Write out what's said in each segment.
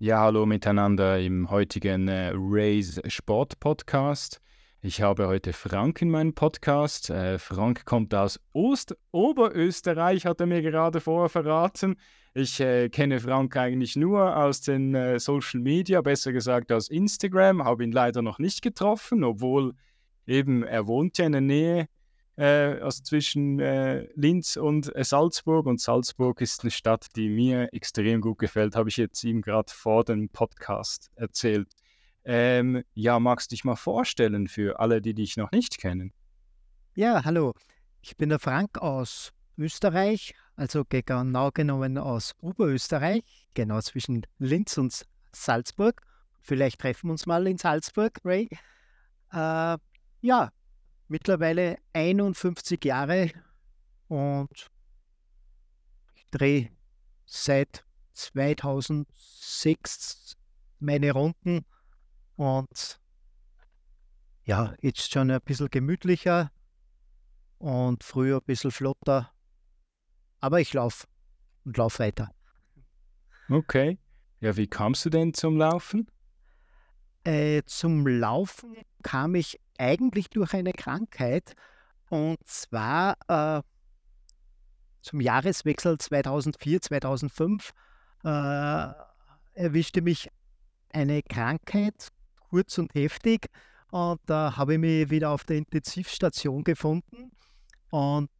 Ja, hallo miteinander im heutigen äh, Raise Sport Podcast. Ich habe heute Frank in meinem Podcast. Äh, Frank kommt aus Ost Oberösterreich, hat er mir gerade vorher verraten. Ich äh, kenne Frank eigentlich nur aus den äh, Social Media, besser gesagt aus Instagram, habe ihn leider noch nicht getroffen, obwohl eben er wohnt ja in der Nähe äh, also zwischen äh, Linz und äh, Salzburg. Und Salzburg ist eine Stadt, die mir extrem gut gefällt, habe ich jetzt ihm gerade vor dem Podcast erzählt. Ähm, ja, magst du dich mal vorstellen für alle, die dich noch nicht kennen? Ja, hallo. Ich bin der Frank aus Österreich, also genau genommen aus Oberösterreich, genau zwischen Linz und Salzburg. Vielleicht treffen wir uns mal in Salzburg, Ray. Äh, ja, mittlerweile 51 Jahre und ich drehe seit 2006 meine Runden und ja, jetzt schon ein bisschen gemütlicher und früher ein bisschen flotter. Aber ich laufe und laufe weiter. Okay. Ja, wie kamst du denn zum Laufen? Äh, zum Laufen kam ich eigentlich durch eine Krankheit. Und zwar äh, zum Jahreswechsel 2004, 2005 äh, erwischte mich eine Krankheit, kurz und heftig. Und da habe ich mich wieder auf der Intensivstation gefunden. Und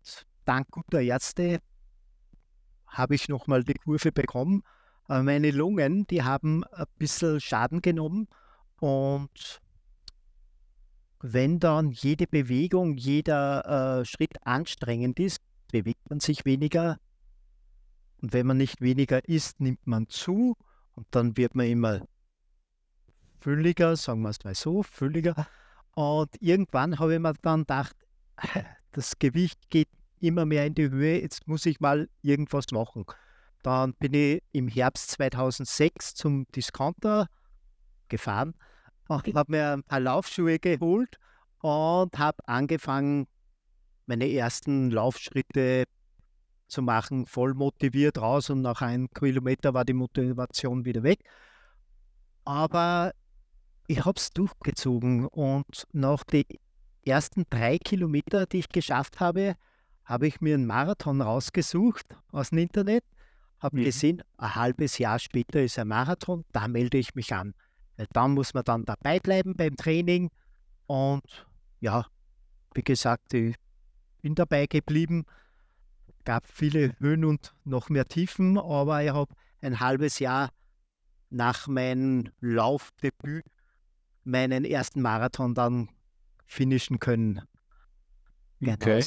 dank guter Ärzte habe ich nochmal die Kurve bekommen. Äh, meine Lungen, die haben ein bisschen Schaden genommen. Und wenn dann jede Bewegung, jeder äh, Schritt anstrengend ist, bewegt man sich weniger. Und wenn man nicht weniger isst, nimmt man zu. Und dann wird man immer fülliger, sagen wir es mal so, fülliger. Und irgendwann habe ich mir dann gedacht, das Gewicht geht immer mehr in die Höhe, jetzt muss ich mal irgendwas machen. Dann bin ich im Herbst 2006 zum Discounter gefahren und habe mir ein paar Laufschuhe geholt und habe angefangen, meine ersten Laufschritte zu machen, voll motiviert raus und nach einem Kilometer war die Motivation wieder weg. Aber ich habe es durchgezogen und nach den ersten drei Kilometer, die ich geschafft habe, habe ich mir einen Marathon rausgesucht aus dem Internet, habe mhm. gesehen, ein halbes Jahr später ist ein Marathon, da melde ich mich an. Weil dann muss man dann dabei bleiben beim Training und ja, wie gesagt, ich bin dabei geblieben. Gab viele Höhen und noch mehr Tiefen, aber ich habe ein halbes Jahr nach meinem Laufdebüt meinen ersten Marathon dann finishen können. Genau. Okay.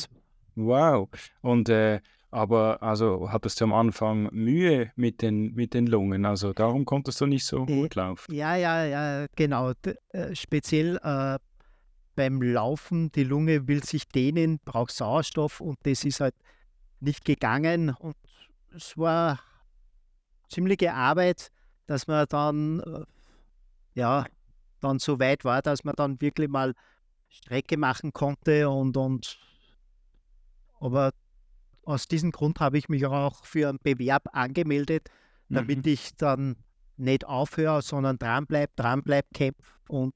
Wow. Und äh, aber also hattest du am Anfang Mühe mit den, mit den Lungen, also darum konntest du nicht so äh, gut laufen. Ja, ja, ja, genau. D äh, speziell äh, beim Laufen, die Lunge will sich dehnen, braucht Sauerstoff und das ist halt nicht gegangen. Und es war ziemliche Arbeit, dass man dann, äh, ja, dann so weit war, dass man dann wirklich mal Strecke machen konnte und, und aber aus diesem Grund habe ich mich auch für einen Bewerb angemeldet, damit mhm. ich dann nicht aufhöre, sondern dranbleibe, dranbleibe, kämpfe und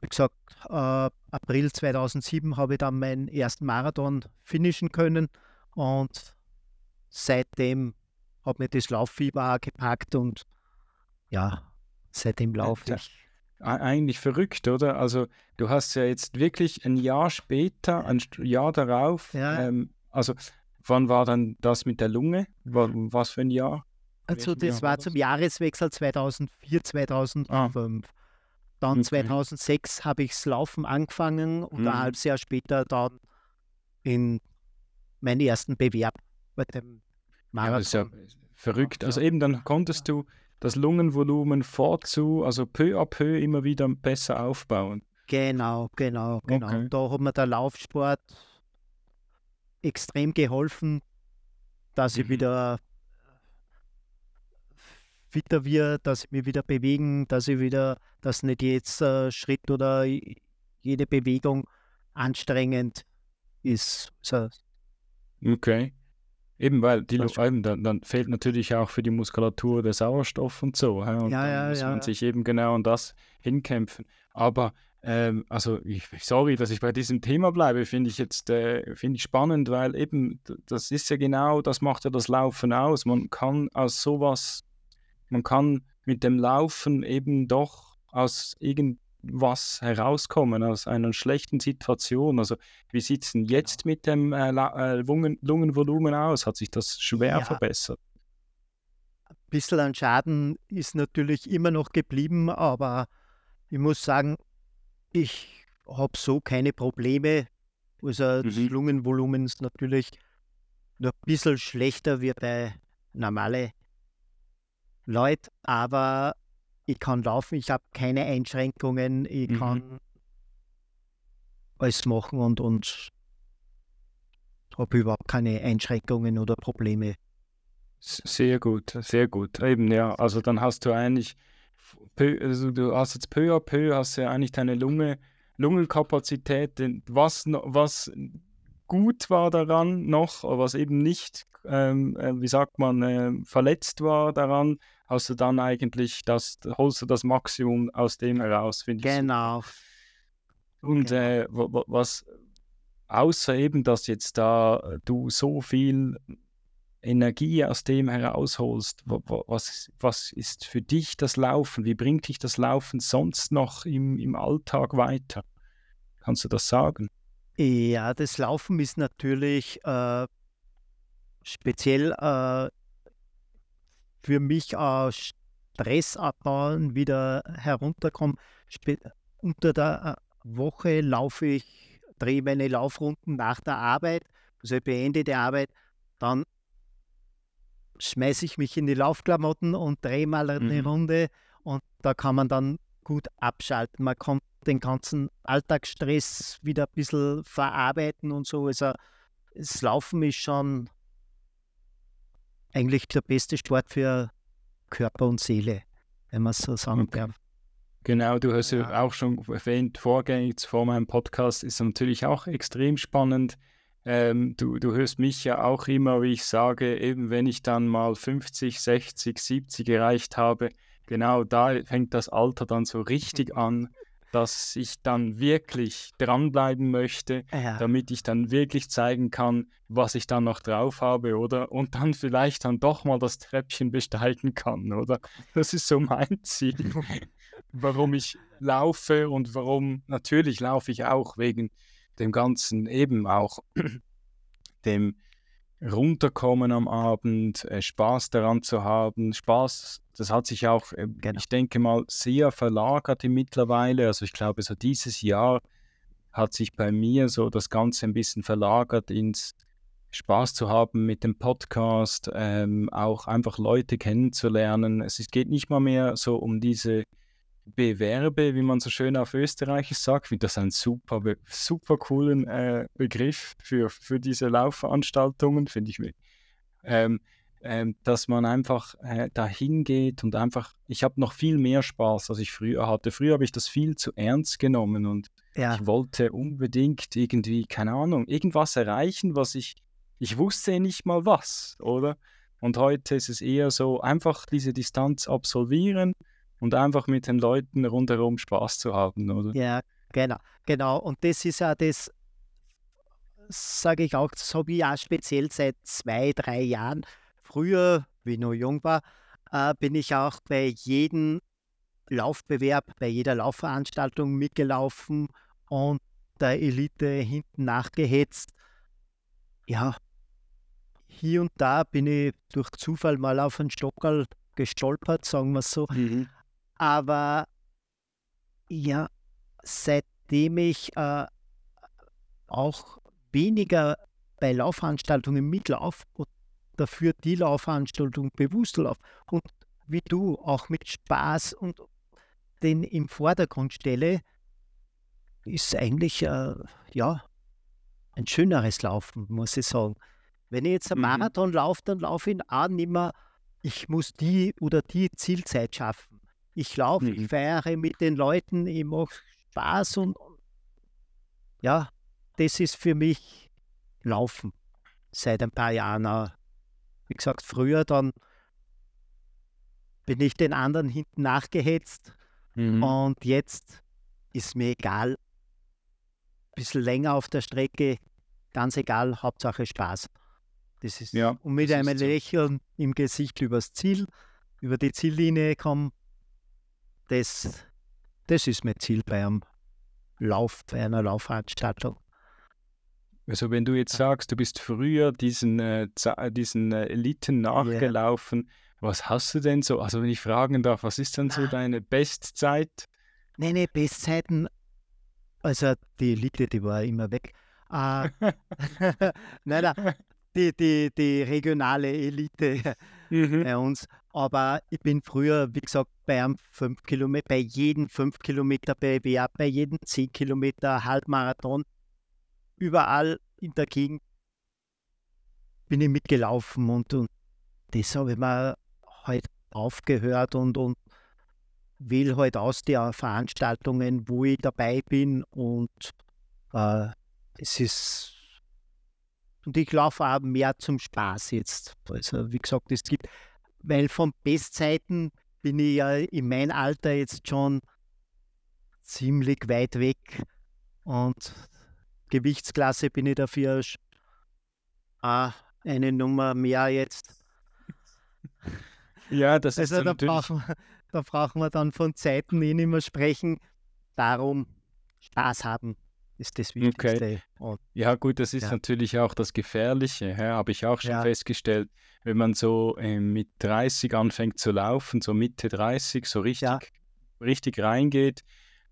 wie gesagt, äh, April 2007 habe ich dann meinen ersten Marathon finishen können und seitdem hat mir das Lauffieber gepackt und ja, seitdem laufe ich eigentlich verrückt, oder? Also du hast ja jetzt wirklich ein Jahr später, ein Jahr darauf, ja. ähm, also wann war dann das mit der Lunge? Was für ein Jahr? Also das Jahr war, war das? zum Jahreswechsel 2004, 2005. Ah. Dann okay. 2006 habe ich das Laufen angefangen und mhm. ein halbes Jahr später dann in meinen ersten Bewerb bei dem Marathon. Ja, das ist ja verrückt. Also eben dann konntest du das Lungenvolumen vorzu, also peu à peu immer wieder besser aufbauen. Genau, genau, genau. Okay. Da hat mir der Laufsport extrem geholfen, dass ich mhm. wieder fitter wird, dass ich mich wieder bewegen, dass ich wieder, dass nicht jetzt äh, Schritt oder jede Bewegung anstrengend ist. So. Okay. Eben, weil die, eben, dann, dann fehlt natürlich auch für die Muskulatur der Sauerstoff und so. Und Ja, dann ja, muss ja. man sich eben genau an das hinkämpfen. Aber ähm, also ich, sorry, dass ich bei diesem Thema bleibe, finde ich jetzt äh, finde ich spannend, weil eben das ist ja genau, das macht ja das Laufen aus. Man kann aus sowas, man kann mit dem Laufen eben doch aus irgendwas herauskommen, aus einer schlechten Situation. Also wie sieht es denn jetzt mit dem äh, La- äh, Lungen, Lungenvolumen aus? Hat sich das schwer Ja. verbessert? Ein bisschen an Schaden ist natürlich immer noch geblieben, aber ich muss sagen, ich habe so keine Probleme. Also das Mhm. Lungenvolumen ist natürlich noch ein bisschen schlechter wie bei normalen Leuten, aber ich kann laufen, ich habe keine Einschränkungen, ich Mhm. kann alles machen und, und habe überhaupt keine Einschränkungen oder Probleme. Sehr gut, sehr gut. Eben, ja. Also dann hast du eigentlich, also du hast jetzt peu à peu hast ja eigentlich deine Lunge, Lungenkapazität, was, was gut war daran noch, was eben nicht, ähm, äh, wie sagt man, äh, verletzt war daran, hast du dann eigentlich das, holst du das Maximum aus dem heraus, finde ich. Genau. Und Genau. äh, wa- wa- was, außer eben, dass jetzt da äh, du so viel Energie aus dem herausholst, wa- wa- was, was ist für dich das Laufen? Wie bringt dich das Laufen sonst noch im, im Alltag weiter? Kannst du das sagen? Ja, das Laufen ist natürlich äh, speziell äh, für mich äh, Stress abbauen, wieder herunterkommen. Unter der äh, Woche laufe ich, drehe meine Laufrunden nach der Arbeit, also ich beende die Arbeit, dann schmeiße ich mich in die Laufklamotten und drehe mal eine Mhm. Runde und da kann man dann gut abschalten. Man kann den ganzen Alltagsstress wieder ein bisschen verarbeiten und so. Also das Laufen ist schon eigentlich der beste Sport für Körper und Seele, wenn man es so sagen Okay. darf. Genau, du hast ja Ja. auch schon erwähnt, vorgängig vor meinem Podcast ist natürlich auch extrem spannend. Ähm, du, du hörst mich ja auch immer, wie ich sage, eben wenn ich dann mal 50, 60, 70 erreicht habe, genau da fängt das Alter dann so richtig an, dass ich dann wirklich dranbleiben möchte, Ja, damit ich dann wirklich zeigen kann, was ich dann noch drauf habe, oder? Und dann vielleicht dann doch mal das Treppchen besteigen kann, oder? Das ist so mein Ziel, warum ich laufe und warum, natürlich laufe ich auch wegen dem Ganzen eben auch dem Runterkommen am Abend, äh, Spaß daran zu haben. Spaß, das hat sich auch, äh, Genau. ich denke mal, sehr verlagert mittlerweile. Also ich glaube, so dieses Jahr hat sich bei mir so das Ganze ein bisschen verlagert ins Spaß zu haben mit dem Podcast, ähm, auch einfach Leute kennenzulernen. Es geht nicht mal mehr so um diese Bewerbe, wie man so schön auf Österreichisch sagt. Ich finde das ein super, super coolen äh, Begriff für, für diese Laufveranstaltungen, finde ich. Ähm, ähm, dass man einfach äh, dahin geht und einfach, ich habe noch viel mehr Spaß, als ich früher hatte. Früher habe ich das viel zu ernst genommen und ja, ich wollte unbedingt irgendwie, keine Ahnung, irgendwas erreichen, was ich, ich wusste nicht mal was, oder? Und heute ist es eher so, einfach diese Distanz absolvieren und einfach mit den Leuten rundherum Spaß zu haben, oder? ja, genau, genau. Und das ist ja das, sage ich auch, das habe ich auch speziell seit zwei, drei Jahren. Früher, wie ich noch jung war, äh, bin ich auch bei jedem Laufbewerb, bei jeder Laufveranstaltung mitgelaufen und der Elite hinten nachgehetzt. Ja, hier und da bin ich durch Zufall mal auf einen Stockerl gestolpert, sagen wir es so. Mhm. Aber ja, seitdem ich äh, auch weniger bei Laufveranstaltungen mitlaufe und dafür die Laufveranstaltung bewusst laufe und wie du auch mit Spaß und den im Vordergrund stelle, ist eigentlich äh, ja ein schöneres Laufen, muss ich sagen. Wenn ich jetzt einen Mhm. Marathon laufe, dann laufe ich ihn auch nicht mehr, ich muss die oder die Zielzeit schaffen. Ich laufe, Mhm. ich feiere mit den Leuten, ich mache Spaß und ja, das ist für mich Laufen seit ein paar Jahren. Auch. Wie gesagt, früher dann bin ich den anderen hinten nachgehetzt mhm. und jetzt ist mir egal, ein bisschen länger auf der Strecke, ganz egal, Hauptsache Spaß. Das ist, ja, und mit einem Lächeln im Gesicht übers Ziel, über die Ziellinie kommen, das, das ist mein Ziel bei einem Lauf, bei einer Laufveranstaltung. Also wenn du jetzt sagst, du bist früher diesen, äh, diesen äh, Eliten nachgelaufen, yeah. was hast du denn so, also wenn ich fragen darf, was ist denn so ah. deine Bestzeit? Nein, nein, Bestzeiten, also die Elite, die war immer weg. Äh, nein, nein, die, die, die regionale Elite mhm. bei uns. Aber ich bin früher, wie gesagt, bei einem 5 Kilometer, bei jedem 5 Kilometer BWA, bei jedem 10 Kilometer Halbmarathon, überall in der Gegend bin ich mitgelaufen und, und das habe ich mir halt aufgehört und, und wähle halt aus den Veranstaltungen, wo ich dabei bin und äh, es ist und ich laufe auch mehr zum Spaß jetzt. Also wie gesagt, es gibt, weil von Bestzeiten bin ich ja in meinem Alter jetzt schon ziemlich weit weg und Gewichtsklasse bin ich dafür auch eine Nummer mehr jetzt. Ja, das ist also da brauchen, wir, da brauchen wir dann von Zeiten eh nicht mehr sprechen. Darum Spaß haben ist das Wichtigste. Okay. Ja, gut, das ist ja. natürlich auch das Gefährliche, ja, habe ich auch schon ja. festgestellt. Wenn man so äh, mit 30 anfängt zu laufen, so Mitte 30, so richtig, richtig reingeht,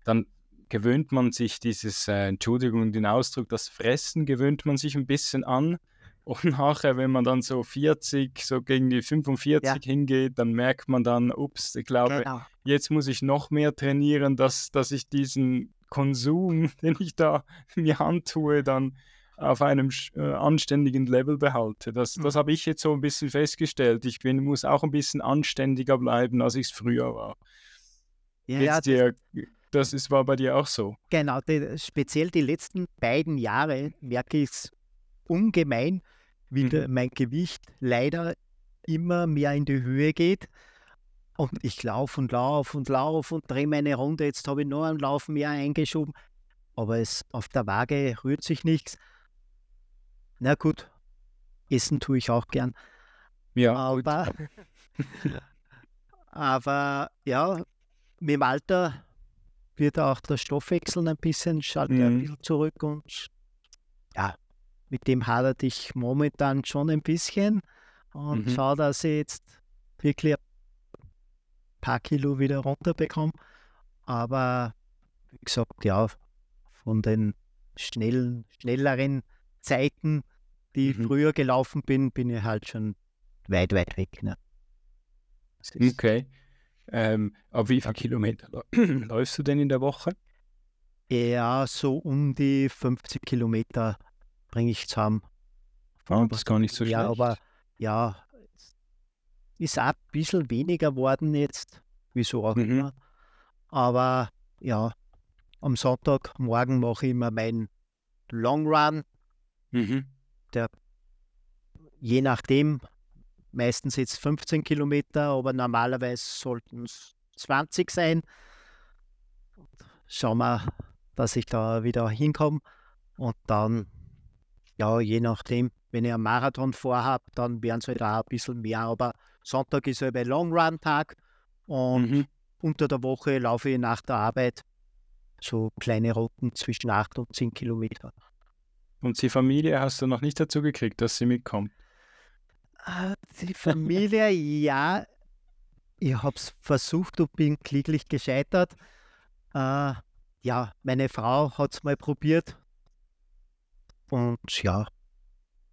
dann gewöhnt man sich dieses, äh, Entschuldigung den Ausdruck, das Fressen gewöhnt man sich ein bisschen an. Und nachher, wenn man dann so 40, so gegen die 45 ja. hingeht, dann merkt man dann, ups, ich glaube, genau. jetzt muss ich noch mehr trainieren, dass, dass ich diesen Konsum, den ich da mir antue, dann auf einem äh, anständigen Level behalte. Das, mhm. das habe ich jetzt so ein bisschen festgestellt. Ich bin, muss auch ein bisschen anständiger bleiben, als ich es früher war. Ja, ja dir, das ist, war bei dir auch so. Genau, die, speziell die letzten beiden Jahre merke ich es ungemein, wie mhm. mein Gewicht leider immer mehr in die Höhe geht. Und ich laufe und laufe und laufe und drehe meine Runde. Jetzt habe ich noch einen Lauf mehr eingeschoben. Aber es, auf der Waage rührt sich nichts. Na gut, essen tue ich auch gern. Ja. Aber, aber ja, mit dem Alter wird auch der Stoffwechsel ein bisschen, schaltet mhm. ein bisschen zurück und ja, mit dem hadert ich momentan schon ein bisschen und mhm. schaue, dass ich jetzt wirklich paar Kilo wieder runterbekomme. Aber wie gesagt, ja, von den schnellen, schnelleren Zeiten, die mhm. früher gelaufen bin, bin ich halt schon weit, weit weg. Ne? Okay. Ähm, auf wie viele Kilometer läufst du denn in der Woche? Ja, so um die 50 Kilometer bringe ich zusammen. Ah, das ist gar nicht so schlecht. Ja, aber ja, ist auch ein bisschen weniger geworden jetzt, wieso auch mhm. immer. Aber ja, am Sonntagmorgen mache ich immer meinen Long Run. Mhm. Der, je nachdem, meistens jetzt 15 Kilometer, aber normalerweise sollten es 20 sein. Schauen wir, dass ich da wieder hinkomme. Und dann, ja, je nachdem, wenn ich einen Marathon vorhabe, dann werden es halt auch ein bisschen mehr. Aber Sonntag ist ein Long Run Tag und mhm. unter der Woche laufe ich nach der Arbeit so kleine Routen zwischen 8 und 10 Kilometer. Und die Familie hast du noch nicht dazu gekriegt, dass sie mitkommt? Ah, die Familie, ja. Ich habe es versucht und bin kläglich gescheitert. Äh, ja, meine Frau hat es mal probiert. Und ja,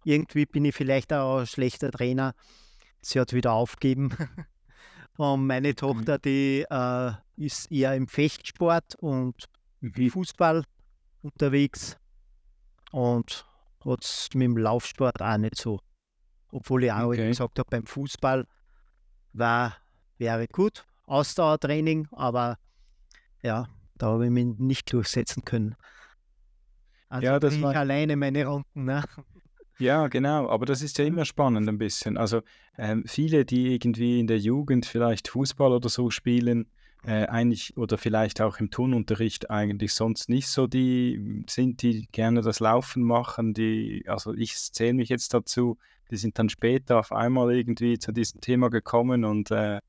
irgendwie bin ich vielleicht auch ein schlechter Trainer sie hat wieder aufgegeben. und meine mhm. Tochter, die äh, ist eher im Fechtsport und mhm. Fußball unterwegs und hat es mit dem Laufsport auch nicht so. Obwohl ich auch okay. gesagt habe, beim Fußball war, wäre gut, Ausdauertraining, aber ja, da habe ich mich nicht durchsetzen können. Also Ja, das ich war- alleine meine Runden. Ne? Ja, genau, aber das ist ja immer spannend ein bisschen. Also ähm, viele, die irgendwie in der Jugend vielleicht Fußball oder so spielen, äh, eigentlich oder vielleicht auch im Turnunterricht eigentlich sonst nicht so die sind, die gerne das Laufen machen, die, also ich zähle mich jetzt dazu, die sind dann später auf einmal irgendwie zu diesem Thema gekommen und äh,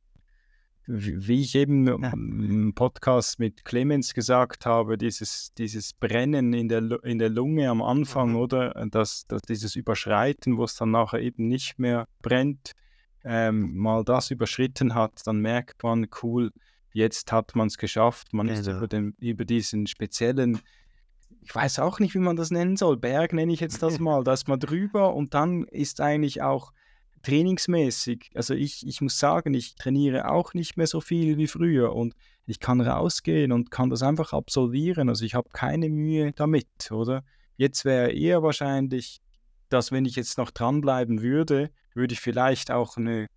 wie ich eben im Podcast mit Clemens gesagt habe, dieses, dieses Brennen in der, Lu- in der Lunge am Anfang, Mhm. oder? Das, das, dieses Überschreiten, wo es dann nachher eben nicht mehr brennt, ähm, mal das überschritten hat, dann merkt man, cool, jetzt hat man es geschafft, man ist Genau. über, den, über diesen speziellen, ich weiß auch nicht, wie man das nennen soll, Berg nenne ich jetzt das mal, da ist man drüber und dann ist eigentlich auch trainingsmäßig, also ich, ich muss sagen, ich trainiere auch nicht mehr so viel wie früher und ich kann rausgehen und kann das einfach absolvieren. Also ich habe keine Mühe damit, oder? Jetzt wäre eher wahrscheinlich, dass wenn ich jetzt noch dranbleiben würde, würde ich vielleicht auch eine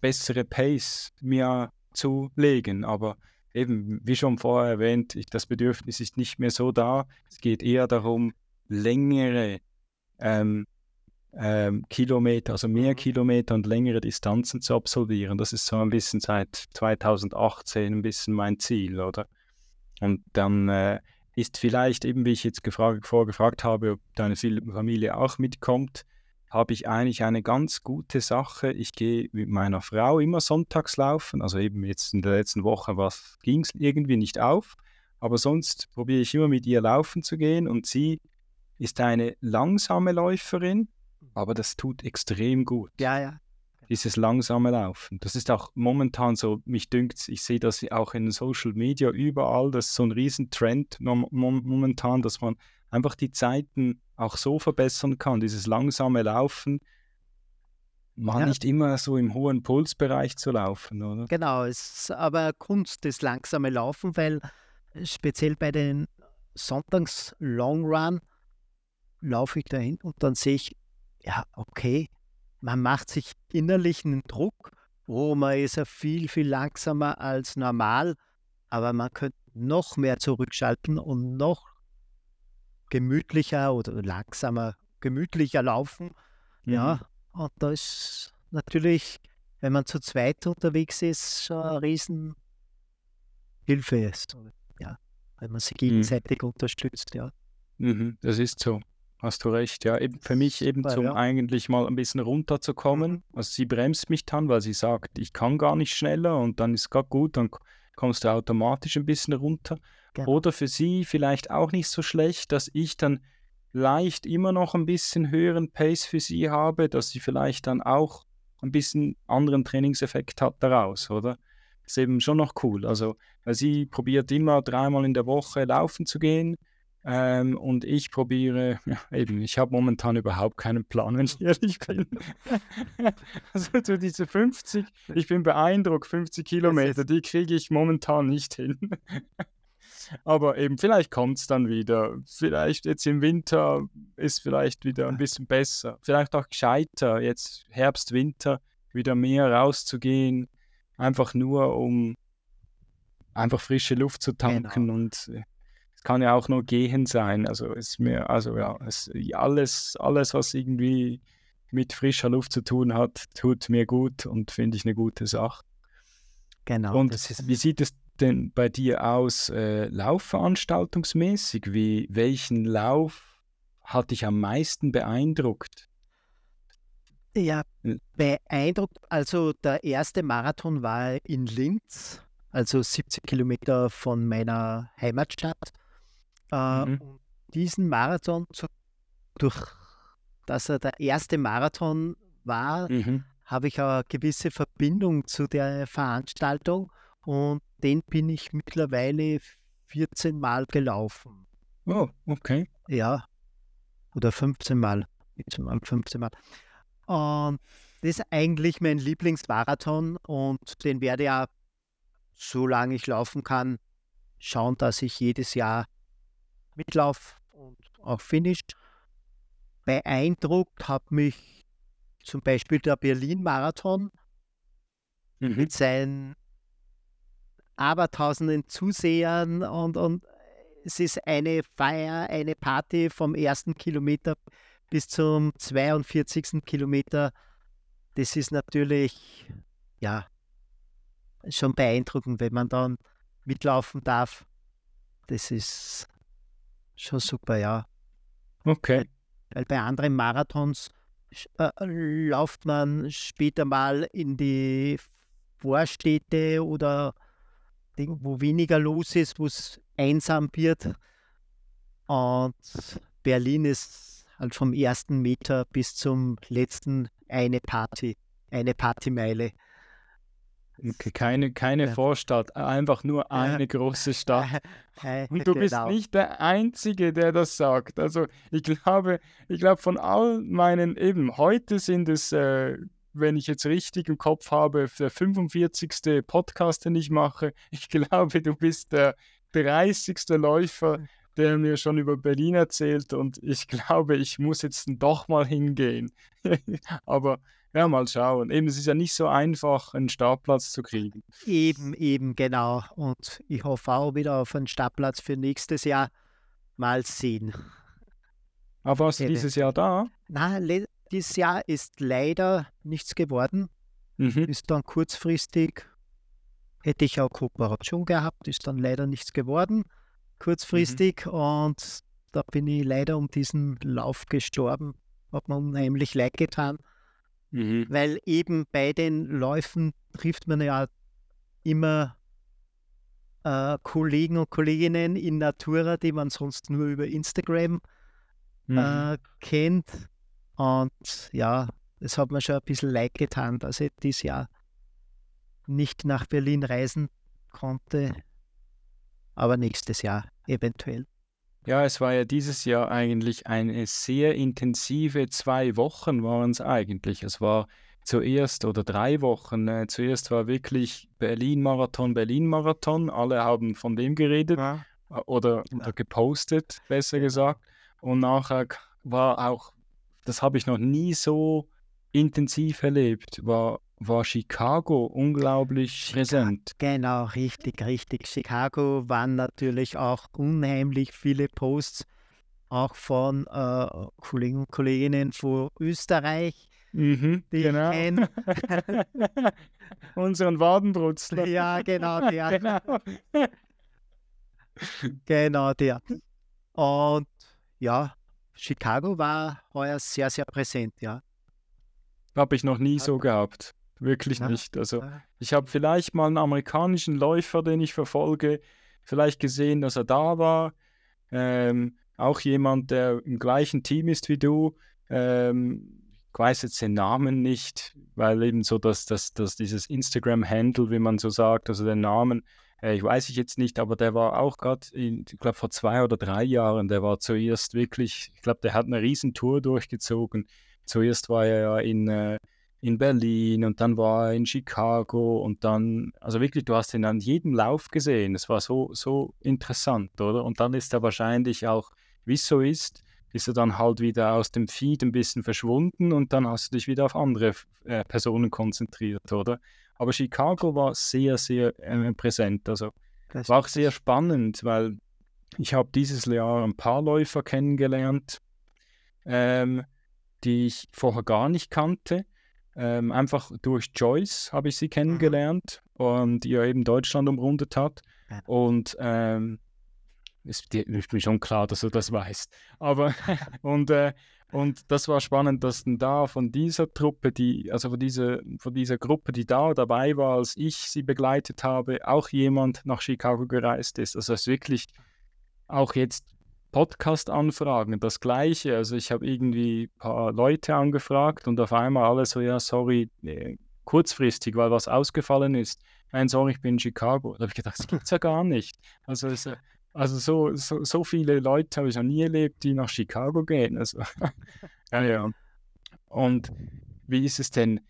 bessere Pace mir zulegen. Aber eben, wie schon vorher erwähnt, ich, das Bedürfnis ist nicht mehr so da. Es geht eher darum, längere ähm, ähm, Kilometer, also mehr Mhm. Kilometer und längere Distanzen zu absolvieren. Das ist so ein bisschen seit 2018 ein bisschen mein Ziel, oder? Und dann äh, ist vielleicht eben, wie ich jetzt gefragt, vorgefragt habe, ob deine Familie auch mitkommt, habe ich eigentlich eine ganz gute Sache. Ich gehe mit meiner Frau immer sonntags laufen. Also eben jetzt in der letzten Woche ging es irgendwie nicht auf. Aber sonst probiere ich immer mit ihr laufen zu gehen. Und sie ist eine langsame Läuferin, aber das tut extrem gut Ja, ja. dieses langsame Laufen. Das ist auch momentan so, mich dünkt ich sehe das auch in Social Media überall, das ist so ein Riesentrend mom- mom- momentan, dass man einfach die Zeiten auch so verbessern kann, dieses langsame Laufen, mal Ja. nicht immer so im hohen Pulsbereich zu laufen, oder? Genau, es ist aber Kunst, das langsame Laufen, weil speziell bei den Sonntags Long Run laufe ich dahin und dann sehe ich, ja, okay, man macht sich innerlich einen Druck, oh, man ist ja viel, viel langsamer als normal, aber man könnte noch mehr zurückschalten und noch gemütlicher oder langsamer, gemütlicher laufen. Ja, und da ist natürlich, wenn man zu zweit unterwegs ist, schon eine riesen Hilfe ist. Ja, wenn man sich gegenseitig unterstützt, ja. Mhm, das ist so. Hast du recht, ja. Eben für mich eben Super, zum ja. eigentlich mal ein bisschen runterzukommen. Mhm. Also sie bremst mich dann, weil sie sagt, ich kann gar nicht schneller und dann ist gerade gut, dann kommst du automatisch ein bisschen runter. Genau. Oder für sie vielleicht auch nicht so schlecht, dass ich dann leicht immer noch ein bisschen höheren Pace für sie habe, dass sie vielleicht dann auch ein bisschen anderen Trainingseffekt hat daraus, oder? ist eben schon noch cool. Also, weil sie probiert immer dreimal in der Woche laufen zu gehen. Ähm, und ich probiere, ja, eben, ich habe momentan überhaupt keinen Plan, wenn ich ehrlich bin. also so diese 50, ich bin beeindruckt, 50 Kilometer, die kriege ich momentan nicht hin. Aber eben, vielleicht kommt es dann wieder. Vielleicht jetzt im Winter ist vielleicht wieder ein bisschen besser. Vielleicht auch gescheiter, jetzt Herbst, Winter, wieder mehr rauszugehen. Einfach nur, um einfach frische Luft zu tanken. Genau. Und äh, es kann ja auch nur gehen sein. Also ist mir, also ja, es, alles, alles, was irgendwie mit frischer Luft zu tun hat, tut mir gut und finde ich eine gute Sache. Genau. Und wie sieht es denn bei dir aus, äh, laufveranstaltungsmäßig? Wie, welchen Lauf hat dich am meisten beeindruckt? ja, Hm. beeindruckt. Also der erste Marathon war in Linz, also 70 Kilometer von meiner Heimatstadt. Äh, Mhm. und diesen Marathon, durch dass er der erste Marathon war, Mhm. habe ich eine gewisse Verbindung zu der Veranstaltung und den bin ich mittlerweile 14 Mal gelaufen. Oh, okay. Ja, oder 15 Mal. 14 Mal, 15 Mal. Und das ist eigentlich mein Lieblingsmarathon und den werde ich ja, solange ich laufen kann, schauen, dass ich jedes Jahr mitlaufe und auch finish. Beeindruckt hat mich zum Beispiel der Berlin-Marathon Mhm. mit seinen abertausenden Zusehern und, und es ist eine Feier, eine Party vom ersten Kilometer bis zum 42. Kilometer. Das ist natürlich, ja, schon beeindruckend, wenn man dann mitlaufen darf. Das ist schon super, ja. Okay. Weil bei anderen Marathons äh, läuft man später mal in die Vorstädte oder wo weniger los ist, wo es einsam wird. Und Berlin ist halt vom ersten Meter bis zum letzten eine Party, eine Partymeile. Okay, keine, keine ja. Vorstadt, einfach nur eine große Stadt. Und du bist genau. nicht der Einzige, der das sagt. Also ich glaube, ich glaube von all meinen, eben heute sind es, äh, wenn ich jetzt richtig im Kopf habe, der 45. Podcast, den ich mache. Ich glaube, du bist der 30. Läufer, der mir schon über Berlin erzählt und ich glaube, ich muss jetzt doch mal hingehen. Aber ja, mal schauen. Eben, es ist ja nicht so einfach, einen Startplatz zu kriegen. Eben, eben, genau. Und ich hoffe auch wieder auf einen Startplatz für nächstes Jahr. Mal sehen. Aber warst du dieses Jahr da? Nein, dieses Jahr ist leider nichts geworden. Mhm. Ist dann kurzfristig, hätte ich auch Kooperation gehabt, ist dann leider nichts geworden. Kurzfristig. Mhm. Und da bin ich leider um diesen Lauf gestorben. Hat mir unheimlich leid getan. Mhm. Weil eben bei den Läufen trifft man ja immer äh, Kollegen und Kolleginnen in Natura, die man sonst nur über Instagram mhm. äh, kennt. Und ja, es hat mir schon ein bisschen leid getan, dass ich dieses Jahr nicht nach Berlin reisen konnte. Aber nächstes Jahr eventuell. Ja, es war ja dieses Jahr eigentlich eine sehr intensive zwei Wochen waren es eigentlich. Es war zuerst oder drei Wochen. Äh, zuerst war wirklich Berlin-Marathon, Berlin-Marathon. Alle haben von dem geredet ja. Oder, oder gepostet, besser gesagt. Und nachher war auch, das habe ich noch nie so intensiv erlebt, war war Chicago unglaublich Chica präsent. Genau, richtig, richtig. Chicago waren natürlich auch unheimlich viele Posts, auch von äh, Kollegen und Kolleginnen von Österreich. Mhm, die genau. Unseren Wadenbrutzler. Ja, genau, der. genau. genau, der. Und ja, Chicago war heuer sehr, sehr präsent, ja. Habe ich noch nie so gehabt. Wirklich ja. nicht. Also ich habe vielleicht mal einen amerikanischen Läufer, den ich verfolge, vielleicht gesehen, dass er da war. Ähm, auch jemand, der im gleichen Team ist wie du. Ähm, ich weiß jetzt den Namen nicht, weil eben so, dass, dass, dass dieses Instagram-Handle, wie man so sagt, also den Namen, äh, ich weiß ich jetzt nicht, aber der war auch gerade, ich glaube vor zwei oder drei Jahren, der war zuerst wirklich, ich glaube, der hat eine riesen Tour durchgezogen. Zuerst war er ja in, äh, in Berlin und dann war er in Chicago und dann, also wirklich, du hast ihn an jedem Lauf gesehen. Es war so, so interessant, oder? Und dann ist er wahrscheinlich auch, wie es so ist, ist er dann halt wieder aus dem Feed ein bisschen verschwunden und dann hast du dich wieder auf andere äh, Personen konzentriert, oder? Aber Chicago war sehr, sehr äh, präsent. Also das war auch sehr spannend, weil ich habe dieses Jahr ein paar Läufer kennengelernt, ähm, die ich vorher gar nicht kannte. Ähm, einfach durch Joyce habe ich sie mhm. kennengelernt mhm. und die ja eben Deutschland umrundet hat. Ja. Und ähm, ist, ist, mir schon klar, dass du das weißt. Aber und, äh, und das war spannend, dass dann da von dieser Truppe, die, also von dieser, von dieser Gruppe, die da dabei war, als ich sie begleitet habe, auch jemand nach Chicago gereist ist. Also es ist wirklich auch jetzt Podcast-Anfragen, das gleiche. Also ich habe irgendwie ein paar Leute angefragt und auf einmal alle so, ja, sorry, äh, kurzfristig, weil was ausgefallen ist. Nein, sorry, ich bin in Chicago. Da habe ich gedacht, das gibt es ja gar nicht. Also, es, also so, so, so viele Leute habe ich noch nie erlebt, die nach Chicago gehen. Also, ja, ja. Und wie ist es denn?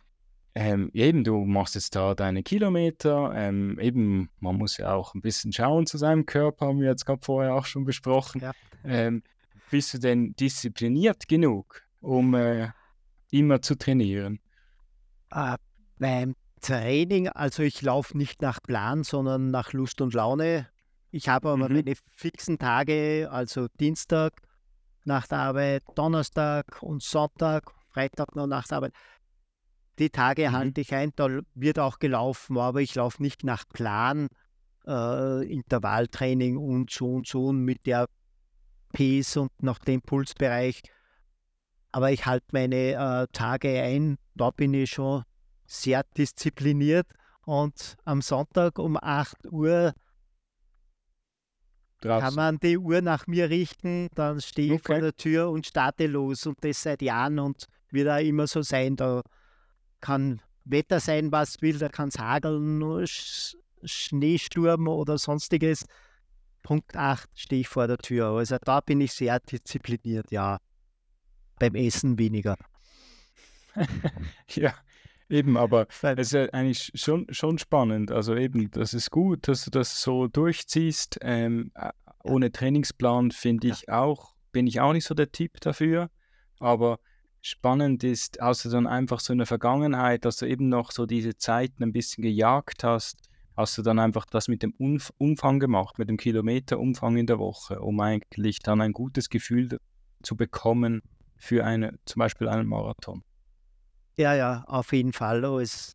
Ähm, eben, du machst jetzt da deine Kilometer. Ähm, eben, man muss ja auch ein bisschen schauen zu seinem Körper, haben wir jetzt gerade vorher auch schon besprochen. Ja. Ähm, bist du denn diszipliniert genug, um äh, immer zu trainieren? Äh, beim Training, also ich laufe nicht nach Plan, sondern nach Lust und Laune. Ich habe aber Mhm. meine fixen Tage, also Dienstag nach der Arbeit, Donnerstag und Sonntag, Freitag noch nach der Arbeit. Die Tage Mhm. halte ich ein, da wird auch gelaufen, aber ich laufe nicht nach Plan, äh, Intervalltraining und so und so und mit der Pace und nach dem Pulsbereich. Aber ich halte meine äh, Tage ein, da bin ich schon sehr diszipliniert und am Sonntag um 8 Uhr kann Draußen. man die Uhr nach mir richten, dann stehe ich vor Okay. der Tür und starte los und das seit Jahren und wird auch immer so sein. Da kann Wetter sein, was will, da kann es hageln, Sch Schneesturm oder sonstiges. Punkt 8 stehe ich vor der Tür. Also da bin ich sehr diszipliniert, ja. Beim Essen weniger. Ja, eben, aber es ist ja eigentlich schon, schon spannend. Also eben, das ist gut, dass du das so durchziehst. Ähm, äh, ohne Trainingsplan finde Ja. ich auch, bin ich auch nicht so der Typ dafür. Aber spannend ist, außer dann einfach so in der Vergangenheit, dass du eben noch so diese Zeiten ein bisschen gejagt hast, hast du dann einfach das mit dem Umf Umfang gemacht, mit dem Kilometerumfang in der Woche, um eigentlich dann ein gutes Gefühl zu bekommen für eine, zum Beispiel einen Marathon. ja, ja, auf jeden Fall. Es,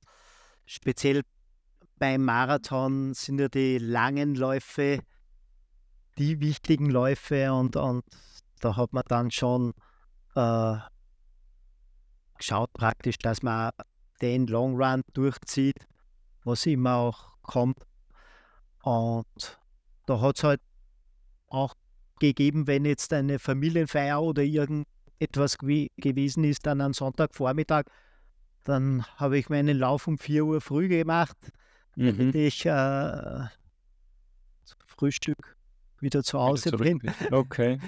speziell beim Marathon sind ja die langen Läufe die wichtigen Läufe und, und da hat man dann schon äh, geschaut praktisch, dass man den Long Run durchzieht, was immer auch kommt. Und da hat es halt auch gegeben, wenn jetzt eine Familienfeier oder irgendetwas gew gewesen ist, dann am Sonntagvormittag, dann habe ich meinen Lauf um 4 Uhr früh gemacht, Mhm. damit ich äh, zum Frühstück wieder zu Wieder Hause zurück bin. Okay,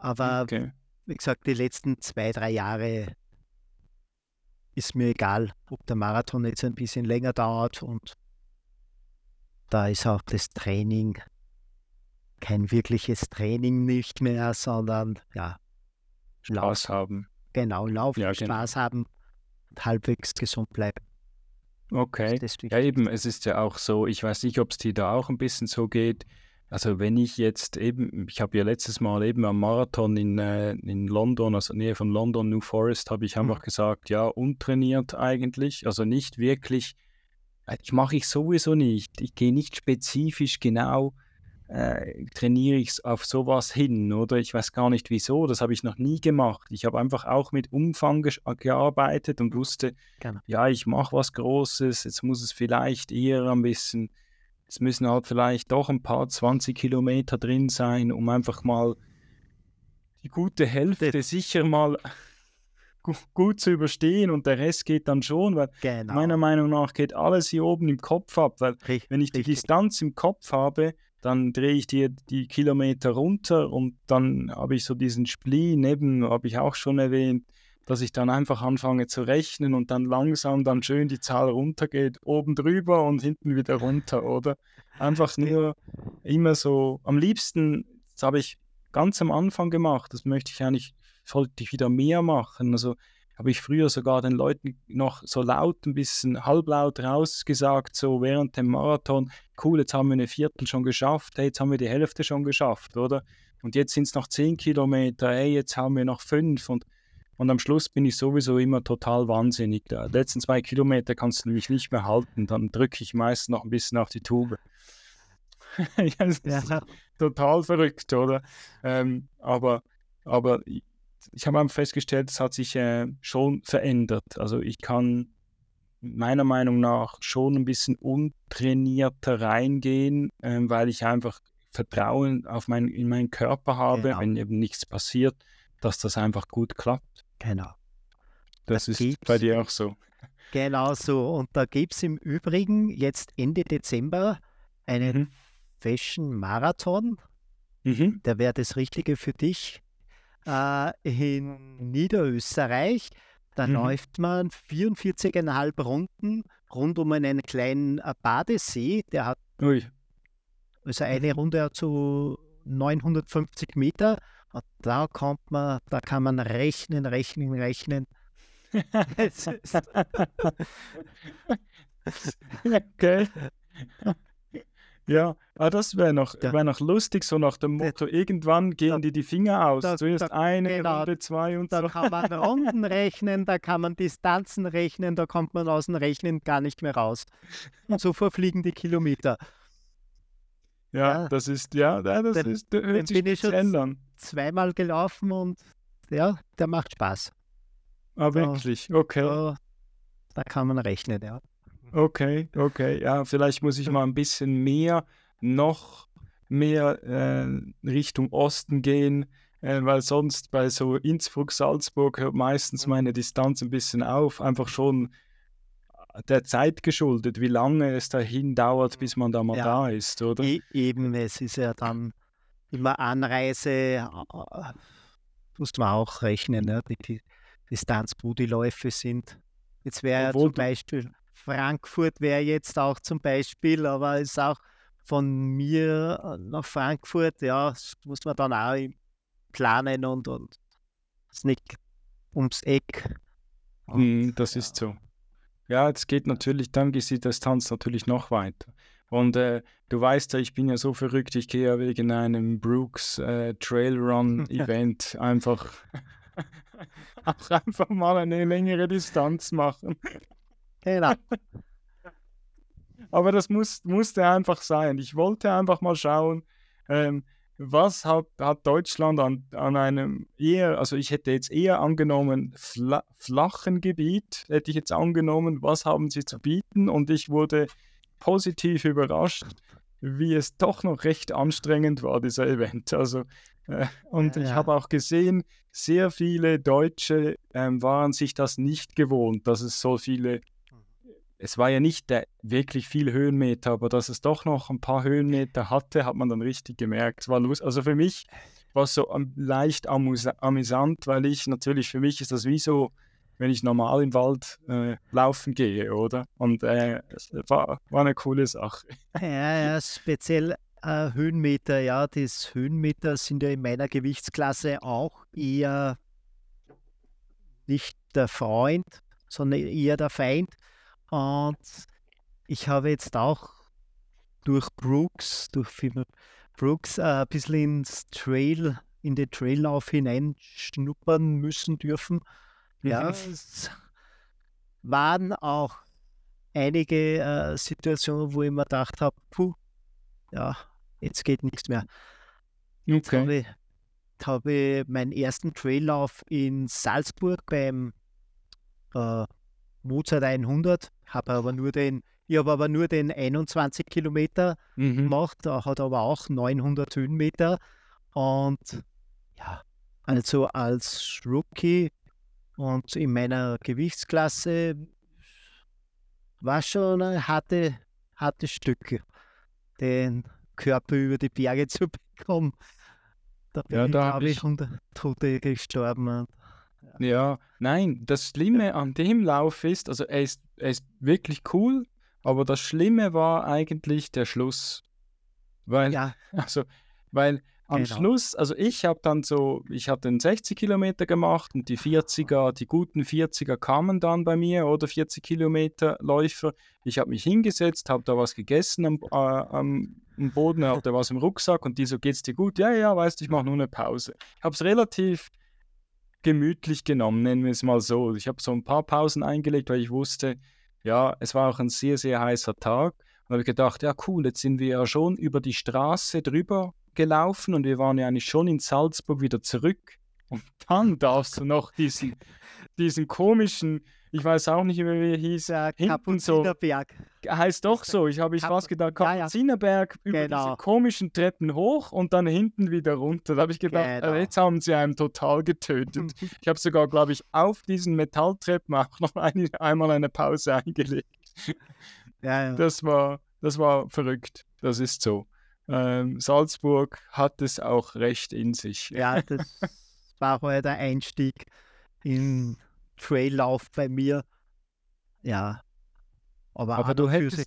Aber okay. Wie gesagt, die letzten zwei, drei Jahre ist mir egal, ob der Marathon jetzt ein bisschen länger dauert und da ist auch das Training kein wirkliches Training nicht mehr, sondern ja, Spaß haben. genau, Laufen, Ja, genau. Spaß haben und halbwegs gesund bleiben. Okay. Ja, eben, es ist ja auch so, ich weiß nicht, ob es dir da auch ein bisschen so geht. Also wenn ich jetzt eben, ich habe ja letztes Mal eben am Marathon in, äh, in London, also Nähe von London, New Forest, habe ich einfach Mhm. gesagt, ja, untrainiert eigentlich, also nicht wirklich, äh, ich mache ich sowieso nicht. Ich gehe nicht spezifisch genau, äh, trainiere ich auf sowas hin, oder? Ich weiß gar nicht wieso, das habe ich noch nie gemacht. Ich habe einfach auch mit Umfang gesch- gearbeitet und wusste, Genau. ja, ich mache was Großes, jetzt muss es vielleicht eher ein bisschen, es müssen halt vielleicht doch ein paar 20 Kilometer drin sein, um einfach mal die gute Hälfte sicher mal gu gut zu überstehen und der Rest geht dann schon, weil Genau. meiner Meinung nach geht alles hier oben im Kopf ab, weil Ri- wenn ich die richtig. Distanz im Kopf habe, dann drehe ich die, die Kilometer runter und dann habe ich so diesen Spleen, eben habe ich auch schon erwähnt, dass ich dann einfach anfange zu rechnen und dann langsam dann schön die Zahl runtergeht, oben drüber und hinten wieder runter, oder? Einfach nur immer so, am liebsten, das habe ich ganz am Anfang gemacht, das möchte ich eigentlich, sollte ich wieder mehr machen, also habe ich früher sogar den Leuten noch so laut, ein bisschen halblaut rausgesagt, so während dem Marathon, cool, jetzt haben wir eine Viertel schon geschafft, hey, jetzt haben wir die Hälfte schon geschafft, oder? Und jetzt sind es noch zehn Kilometer, hey, jetzt haben wir noch fünf und, und am Schluss bin ich sowieso immer total wahnsinnig. Die letzten zwei Kilometer kannst du mich nicht mehr halten, dann drücke ich meist noch ein bisschen auf die Tube. ja, das ist Ja. total verrückt, oder? Ähm, aber, aber ich, ich habe einfach festgestellt, es hat sich äh, schon verändert. Also ich kann meiner Meinung nach schon ein bisschen untrainierter reingehen, ähm, weil ich einfach Vertrauen auf mein, in meinen Körper habe, Genau. wenn eben nichts passiert, dass das einfach gut klappt. Genau. Das Da ist bei dir auch so. Genau so. Und da gibt es im Übrigen jetzt Ende Dezember einen Mhm. Fashion Marathon. Mhm. Der wäre das Richtige für dich. Äh, in Niederösterreich. Da Mhm. läuft man 44,5 Runden rund um einen kleinen äh, Badesee. Der hat Ui. also eine Runde hat so 950 Meter. Und da kommt man, da kann man rechnen, rechnen, rechnen. Okay. Ja, ah, das wäre noch, Da- wär noch lustig, so nach dem Da- Motto, irgendwann gehen da- die die Finger aus. da- Zuerst da- eine genau, Runde, zwei und Da so. kann man Runden rechnen, da kann man Distanzen rechnen, da kommt man aus dem Rechnen gar nicht mehr raus. So verfliegen die Kilometer. Ja, ja. das ist, ja, das Dann- ist, der sich bin ich schon an. Zweimal gelaufen und ja, der macht Spaß. Ah, wirklich, okay. Da, da kann man rechnen, ja. Okay, okay. Ja, vielleicht muss ich mal ein bisschen mehr, noch mehr äh, Richtung Osten gehen, äh, weil sonst bei so Innsbruck, Salzburg hört meistens meine Distanz ein bisschen auf. Einfach schon der Zeit geschuldet, wie lange es dahin dauert, bis man da mal Ja. da ist, oder? E eben, es ist ja dann immer Anreise, äh, muss man auch rechnen, ne? die, Distanz, wo die Läufe sind. Jetzt wäre ja zum Beispiel Frankfurt wäre jetzt auch zum Beispiel, aber ist auch von mir äh, nach Frankfurt, ja, das muss man dann auch planen und, und ist nicht ums Eck. Und, Mm, das ist so. Ja, es geht natürlich, dann geht die Distanz natürlich noch weiter. Und äh, du weißt ja, ich bin ja so verrückt, ich gehe ja wegen einem Brooks äh, Trail Run Event einfach, auch einfach mal eine längere Distanz machen. Genau. Aber das muss, musste einfach sein. Ich wollte einfach mal schauen, ähm, was hat, hat Deutschland an, an einem eher, also ich hätte jetzt eher angenommen, fla flachen Gebiet, hätte ich jetzt angenommen, was haben sie zu bieten und ich wurde positiv überrascht, wie es doch noch recht anstrengend war, dieser Event. Also, äh, und Ja, ich ja. habe auch gesehen, sehr viele Deutsche ähm, waren sich das nicht gewohnt, dass es so viele es war ja nicht der, wirklich viel Höhenmeter, aber dass es doch noch ein paar Höhenmeter hatte, hat man dann richtig gemerkt. Es war lust also für mich war es so leicht amüsant, weil ich natürlich, für mich ist das wie so, wenn ich normal im Wald äh, laufen gehe, oder? Und äh, es war, war eine coole Sache. Ja, ja, speziell äh, Höhenmeter, ja, das Höhenmeter sind ja in meiner Gewichtsklasse auch eher nicht der Freund, sondern eher der Feind. Und ich habe jetzt auch durch Brooks, durch Firma Brooks äh, ein bisschen ins Trail, in den Traillauf hineinschnuppern müssen dürfen. Ja, Mhm. es waren auch einige äh, Situationen, wo ich mir gedacht habe, puh, ja, jetzt geht nichts mehr. Jetzt Okay. habe ich, habe ich meinen ersten Traillauf in Salzburg beim äh, Mozart 100, habe aber nur den, ich habe aber nur den 21 Kilometer Mhm. gemacht, da hat aber auch 900 Höhenmeter und ja, also als Rookie und in meiner Gewichtsklasse war schon ein harte, harte Stücke, den Körper über die Berge zu bekommen. Da bin Ja, ich, da ich, ich- unter Tote gestorben. und Ja, nein, das Schlimme an dem Lauf ist, also er ist, er ist wirklich cool, aber das Schlimme war eigentlich der Schluss. Weil Ja, Also, weil am Genau. Schluss, also ich habe dann so, ich habe den 60 Kilometer gemacht und die 40er, die guten 40er kamen dann bei mir oder 40 Kilometer Läufer. Ich habe mich hingesetzt, habe da was gegessen am, äh, am, am Boden, hatte was im Rucksack und die so, geht's dir gut? Ja, ja, weißt du, ich mache nur eine Pause. Ich habe es relativ gemütlich genommen, nennen wir es mal so. Ich habe so ein paar Pausen eingelegt, weil ich wusste, ja, es war auch ein sehr, sehr heißer Tag. Und habe gedacht, ja cool, jetzt sind wir ja schon über die Straße drüber gelaufen und wir waren ja eigentlich schon in Salzburg wieder zurück. Und dann darfst du noch diesen, diesen komischen, ich weiß auch nicht wie er hieß, der hinten so, Kapuzinerberg. heißt doch so, ich habe ich Kapu- fast gedacht, Ja, ja. Kapuzinerberg über Genau. diese komischen Treppen hoch und dann hinten wieder runter. Da habe ich gedacht, äh, Genau. jetzt haben sie einen total getötet. Ich habe sogar, glaube ich, auf diesen Metalltreppen auch noch eine, einmal eine Pause eingelegt. Ja, ja. Das war, das war verrückt. Das ist so. Ähm, Salzburg hat es auch recht in sich. Ja, das war halt der Einstieg in Traillauf bei mir. Ja. Aber, Aber du hättest- sich-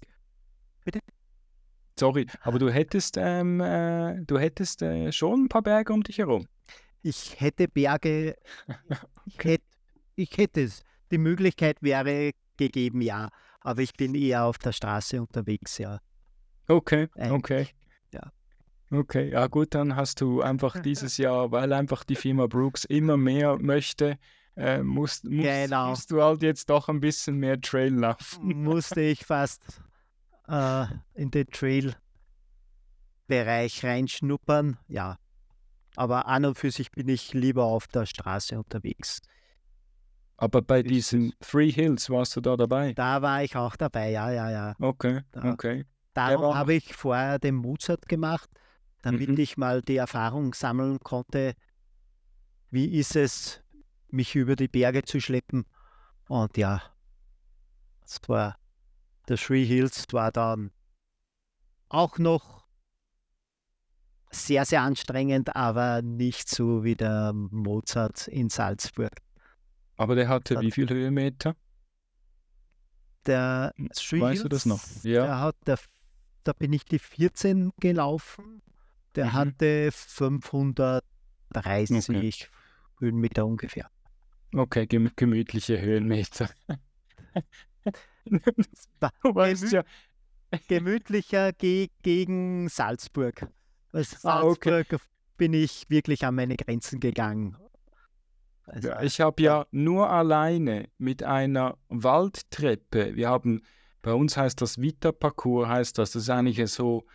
Sorry, aber du hättest, ähm, äh, du hättest äh, schon ein paar Berge um dich herum. ich hätte Berge, ich hätte, ich hätte es. Die Möglichkeit wäre gegeben, ja. Aber ich bin eher auf der Straße unterwegs, ja. Okay, Eigentlich, okay. ja. Okay, ja gut, dann hast du einfach dieses Jahr, weil einfach die Firma Brooks immer mehr möchte, äh, musst, musst, Genau. musst du halt jetzt doch ein bisschen mehr Trail laufen. musste ich fast äh, in den Trail-Bereich reinschnuppern. Ja, aber an und für sich bin ich lieber auf der Straße unterwegs. Aber bei Ist diesen Three Hills warst du da dabei? Da war ich auch dabei, ja, ja, ja. Okay, Da- okay. Darum habe ich vorher den Mozart gemacht, damit Mhm. ich mal die Erfahrung sammeln konnte, wie ist es, mich über die Berge zu schleppen. Und ja, es war der Three Hills war dann auch noch sehr, sehr anstrengend, aber nicht so wie der Mozart in Salzburg. Aber der hatte wie viel Höhenmeter? Der Hm, Three weißt du das noch? Hills, Ja. Der hat, der, da bin ich die 14 gelaufen. Der Mhm. hatte 530 Höhenmeter ungefähr. Okay, gem gemütliche Höhenmeter. Weißt ja, Gemütlicher ge gegen Salzburg. Weil Ah, okay. Salzburg bin ich wirklich an meine Grenzen gegangen. Also, Ja, ich habe ja nur alleine mit einer Waldtreppe, wir haben, bei uns heißt das Vita-Parcours, heißt das, das ist eigentlich so,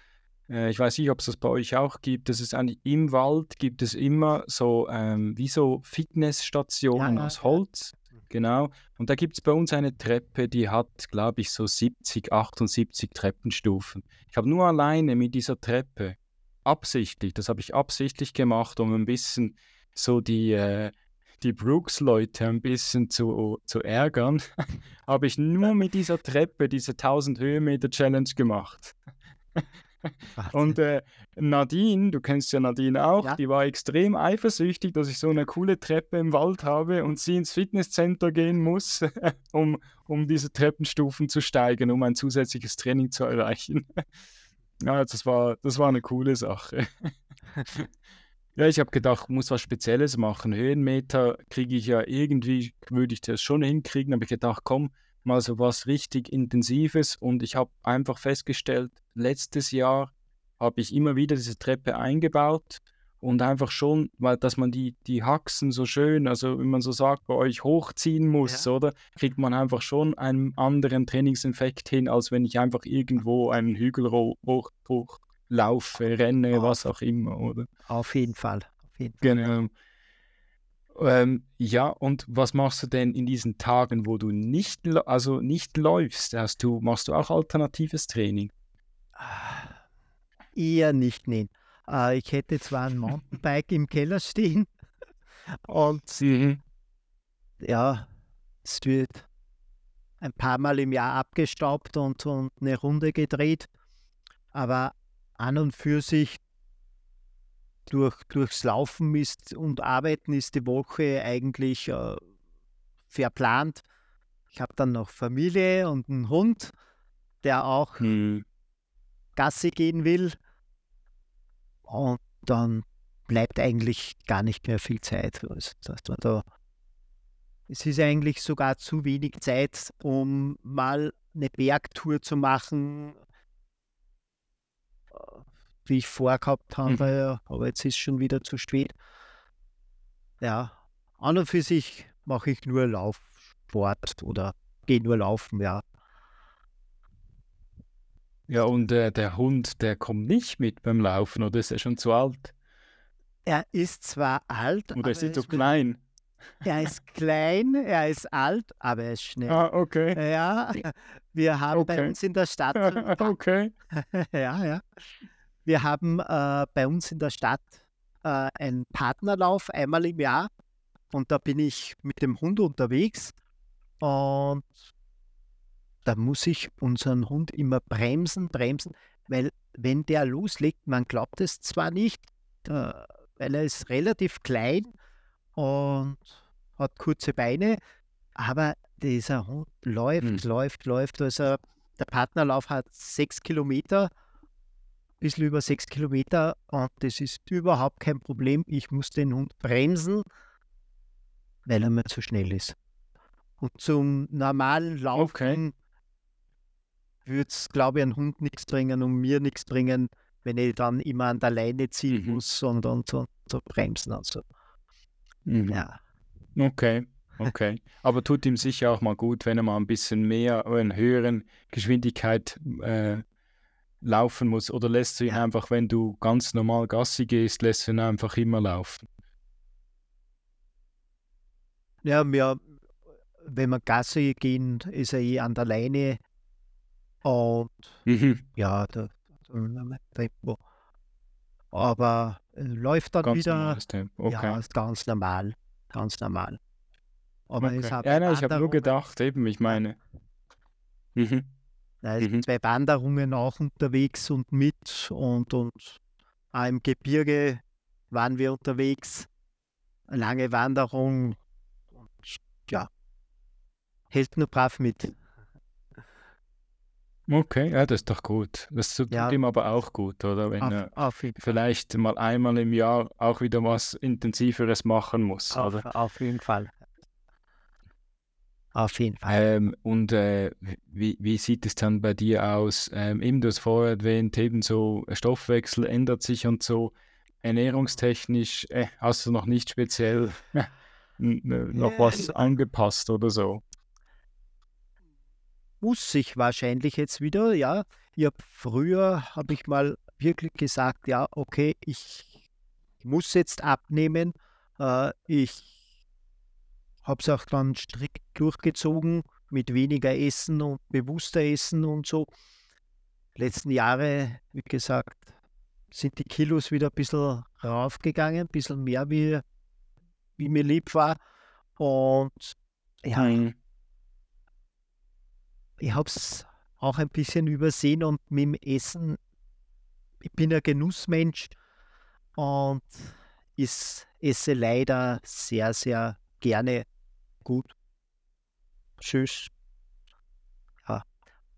ich weiß nicht, ob es das bei euch auch gibt, das ist eigentlich im Wald gibt es immer so, ähm, wie so Fitnessstationen Ja, aus. Holz, genau, und da gibt es bei uns eine Treppe, die hat, glaube ich, so 70, 78 Treppenstufen. Ich habe nur alleine mit dieser Treppe, absichtlich, das habe ich absichtlich gemacht, um ein bisschen so die, äh, die Brooks-Leute ein bisschen zu, zu ärgern, habe ich nur mit dieser Treppe diese 1000 Höhenmeter Challenge gemacht. Und äh, Nadine, du kennst ja Nadine auch, Ja. die war extrem eifersüchtig, dass ich so eine coole Treppe im Wald habe und sie ins Fitnesscenter gehen muss, um, um diese Treppenstufen zu steigen, um ein zusätzliches Training zu erreichen. ja, das war, das war eine coole Sache. Ja, ich habe gedacht, muss was Spezielles machen. Höhenmeter kriege ich ja irgendwie, würde ich das schon hinkriegen. habe ich gedacht, komm, mal so was richtig Intensives. Und ich habe einfach festgestellt, letztes Jahr habe ich immer wieder diese Treppe eingebaut und einfach schon, weil dass man die, die Haxen so schön, also wie man so sagt, bei euch hochziehen muss, Ja. oder? Kriegt man einfach schon einen anderen Trainingseffekt hin, als wenn ich einfach irgendwo einen Hügel hoch, hoch laufe, renne, Auf- was auch immer, oder? Auf jeden Fall. Auf jeden Fall. Genau. Ähm, ja, und was machst du denn in diesen Tagen, wo du nicht, also nicht läufst? Hast du, machst du auch alternatives Training? Ah, Eher nicht, nein. Äh, ich hätte zwar ein Mountainbike im Keller stehen und ja, es wird ein paar Mal im Jahr abgestaubt und, und eine Runde gedreht, aber an und für sich durch, durchs Laufen ist und Arbeiten ist die Woche eigentlich äh, verplant. Ich habe dann noch Familie und einen Hund, der auch Hm. Gassi gehen will. Und dann bleibt eigentlich gar nicht mehr viel Zeit. Also, es ist eigentlich sogar zu wenig Zeit, um mal eine Bergtour zu machen, äh, wie ich vorgehabt habe, aber jetzt ist schon wieder zu spät. Ja, an und für sich mache ich nur Laufsport oder gehe nur laufen, ja. Ja, und äh, der Hund, der kommt nicht mit beim Laufen, oder ist er schon zu alt? Er ist zwar alt, Oder aber ist er zu ist, klein? er ist klein, er ist alt, aber er ist schnell. Ah, okay. Ja, wir haben bei Okay. uns in der Stadt, okay. ja, ja, wir haben äh, bei uns in der Stadt äh, einen Partnerlauf einmal im Jahr und da bin ich mit dem Hund unterwegs und da muss ich unseren Hund immer bremsen, bremsen, weil wenn der loslegt, man glaubt es zwar nicht, äh, weil er ist relativ klein und hat kurze Beine, aber dieser Hund läuft, Hm. läuft, läuft. Also der Partnerlauf hat sechs Kilometer, bisschen über sechs Kilometer und das ist überhaupt kein Problem. Ich muss den Hund bremsen, weil er mir zu schnell ist. Und zum normalen Laufen würde es, glaube ich, einem Hund nichts bringen und mir nichts bringen, wenn ich dann immer an der Leine ziehen Mhm. muss und, und, und so bremsen und so. Mhm. Ja, Okay, okay. Aber tut ihm sicher auch mal gut, wenn er mal ein bisschen mehr, oder in höheren Geschwindigkeit äh, laufen muss. Oder lässt du ihn einfach, wenn du ganz normal Gassi gehst, lässt du ihn einfach immer laufen. ja mir, wenn wir Gassi gehen, ist er eh an der Leine und Mhm. ja, da, Tempo. Aber äh, läuft dann Ganz wieder, Tempo. ja, Okay. ist ganz normal, ganz normal. Aber es okay. hat Ja, nein, ich habe nur gedacht, eben, ich meine. Mhm. Da ist Mhm. zwei Wanderungen auch unterwegs und mit und, und auch im Gebirge waren wir unterwegs. Eine lange Wanderung und ja, hält nur brav mit. Okay, ja, das ist doch gut. Das tut Ja. ihm aber auch gut, oder? Wenn er Auf, auf, jeden- vielleicht mal einmal im Jahr auch wieder was Intensiveres machen muss, oder? auf, auf jeden Fall. Auf jeden Fall. Ähm, und äh, wie, wie sieht es dann bei dir aus? Ähm, eben, du hast vorher erwähnt, eben so Stoffwechsel ändert sich und so. Ernährungstechnisch äh, hast du noch nicht speziell noch was angepasst oder so. Muss ich wahrscheinlich jetzt wieder, ja. Ich hab, früher habe ich mal wirklich gesagt, ja, okay, ich muss jetzt abnehmen. Äh, ich habe es auch dann strikt durchgezogen mit weniger Essen und bewusster Essen und so. Letzten Jahre, wie gesagt, sind die Kilos wieder ein bisschen raufgegangen, ein bisschen mehr, wie, wie mir lieb war. Und ja, Mhm. ich habe es auch ein bisschen übersehen und mit dem Essen, ich bin ein Genussmensch und ich esse leider sehr, sehr gerne gut. Tschüss. Ja.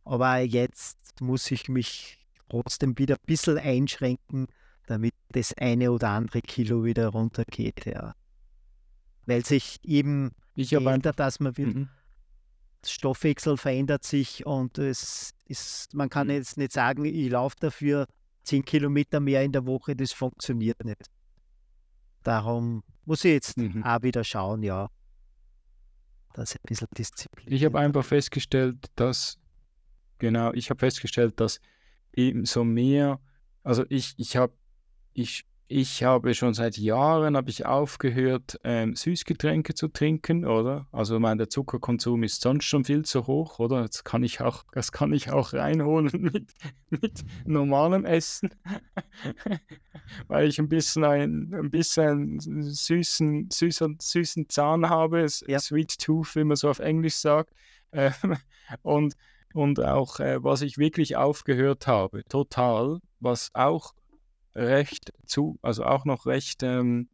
Aber jetzt muss ich mich trotzdem wieder ein bisschen einschränken, damit das eine oder andere Kilo wieder runtergeht. Ja. Weil sich eben Ich habe einfach. ändert, dass man wird, Mhm. Stoffwechsel verändert sich und es ist, man kann Mhm. jetzt nicht sagen, ich laufe dafür 10 Kilometer mehr in der Woche, das funktioniert nicht. Darum muss ich jetzt Mhm. auch wieder schauen, ja, dass ich ein bisschen Disziplin. Ich habe einfach festgestellt, dass, genau, ich habe festgestellt, dass eben so mehr, also ich, ich habe, ich, ich habe schon seit Jahren habe ich aufgehört, ähm, Süßgetränke zu trinken, oder? Also mein der Zuckerkonsum ist sonst schon viel zu hoch, oder? Das kann ich auch, das kann ich auch reinholen mit, mit normalem Essen, weil ich ein bisschen ein, ein bisschen süßen, süßen, süßen Zahn habe, Ja. Sweet Tooth, wie man so auf Englisch sagt. Ähm, und, und auch, äh, was ich wirklich aufgehört habe, total, was auch recht zu, also auch noch recht ähm,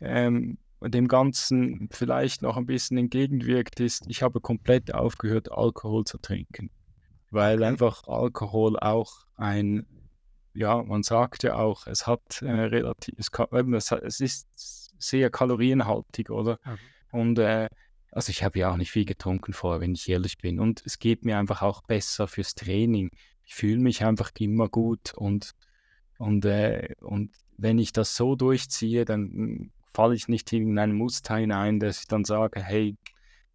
ähm, dem Ganzen vielleicht noch ein bisschen entgegenwirkt, ist, ich habe komplett aufgehört, Alkohol zu trinken. Weil einfach Alkohol auch ein, ja, man sagt ja auch, es hat äh, relativ, es, kann, es ist sehr kalorienhaltig, oder? Mhm. Und äh, also ich habe ja auch nicht viel getrunken vorher, wenn ich ehrlich bin. Und es geht mir einfach auch besser fürs Training. Ich fühle mich einfach immer gut und, und, äh, und wenn ich das so durchziehe, dann mm, falle ich nicht in irgendein Muster hinein, dass ich dann sage, hey,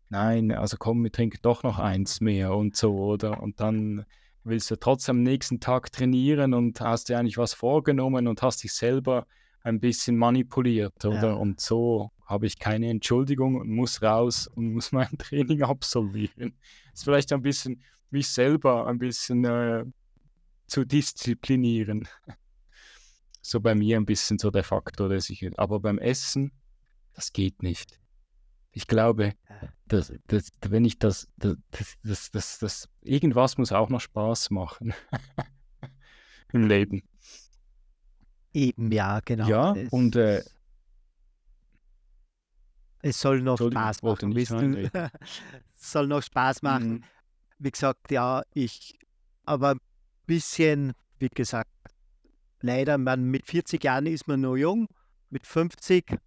nein, also komm, wir trinken doch noch eins mehr und so, oder? Und dann willst du trotzdem am nächsten Tag trainieren und hast dir eigentlich was vorgenommen und hast dich selber ein bisschen manipuliert, oder? Ja. Und so habe ich keine Entschuldigung und muss raus und muss mein Training absolvieren. Ist vielleicht ein bisschen mich selber ein bisschen äh, zu disziplinieren. So bei mir ein bisschen so der Faktor, dass ich, aber beim Essen, das geht nicht. Ich glaube, dass, dass, wenn ich das, das, das, das, das, irgendwas muss auch noch Spaß machen im Leben. Eben, ja, genau. Ja, Es- und, äh, es soll noch Spaß machen. nicht du? soll noch Spaß machen. Mhm. Wie gesagt, ja, ich, aber ein bisschen, wie gesagt, leider, man, mit 40 Jahren ist man noch jung, mit 50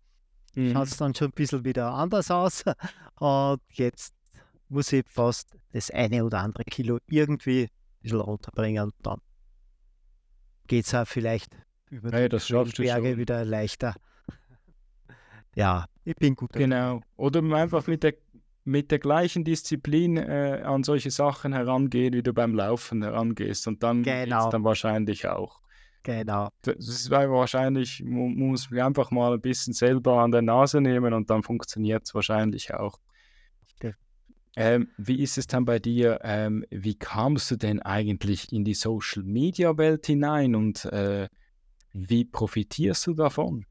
Mhm. schaut es dann schon ein bisschen wieder anders aus. Und jetzt muss ich fast das eine oder andere Kilo irgendwie bisschen runterbringen und dann geht es auch vielleicht über Hey, die das schaffst du Berge wieder leichter. Ja, ich bin gut. Genau. Oder einfach mit der, mit der gleichen Disziplin äh, an solche Sachen herangehen, wie du beim Laufen herangehst. Und dann Genau. dann wahrscheinlich auch. Genau. Das ist wahrscheinlich, mu- muss man einfach mal ein bisschen selber an der Nase nehmen und dann funktioniert es wahrscheinlich auch. Ähm, wie ist es dann bei dir? Ähm, wie kamst du denn eigentlich in die Social Media Welt hinein und äh, wie profitierst du davon?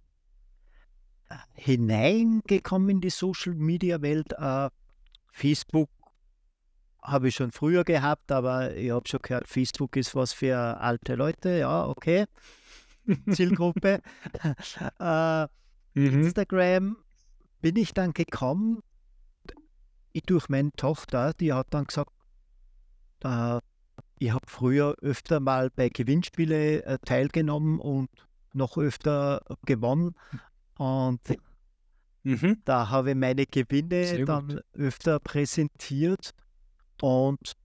Hineingekommen in die Social Media Welt. Äh, Facebook habe ich schon früher gehabt, aber ich habe schon gehört, Facebook ist was für alte Leute. Ja, okay. Zielgruppe. äh, Mhm. Instagram bin ich dann gekommen, ich durch meine Tochter, die hat dann gesagt, äh, ich habe früher öfter mal bei Gewinnspiele äh, teilgenommen und noch öfter gewonnen. Und Mhm. da habe ich meine Gewinne dann öfter präsentiert. Und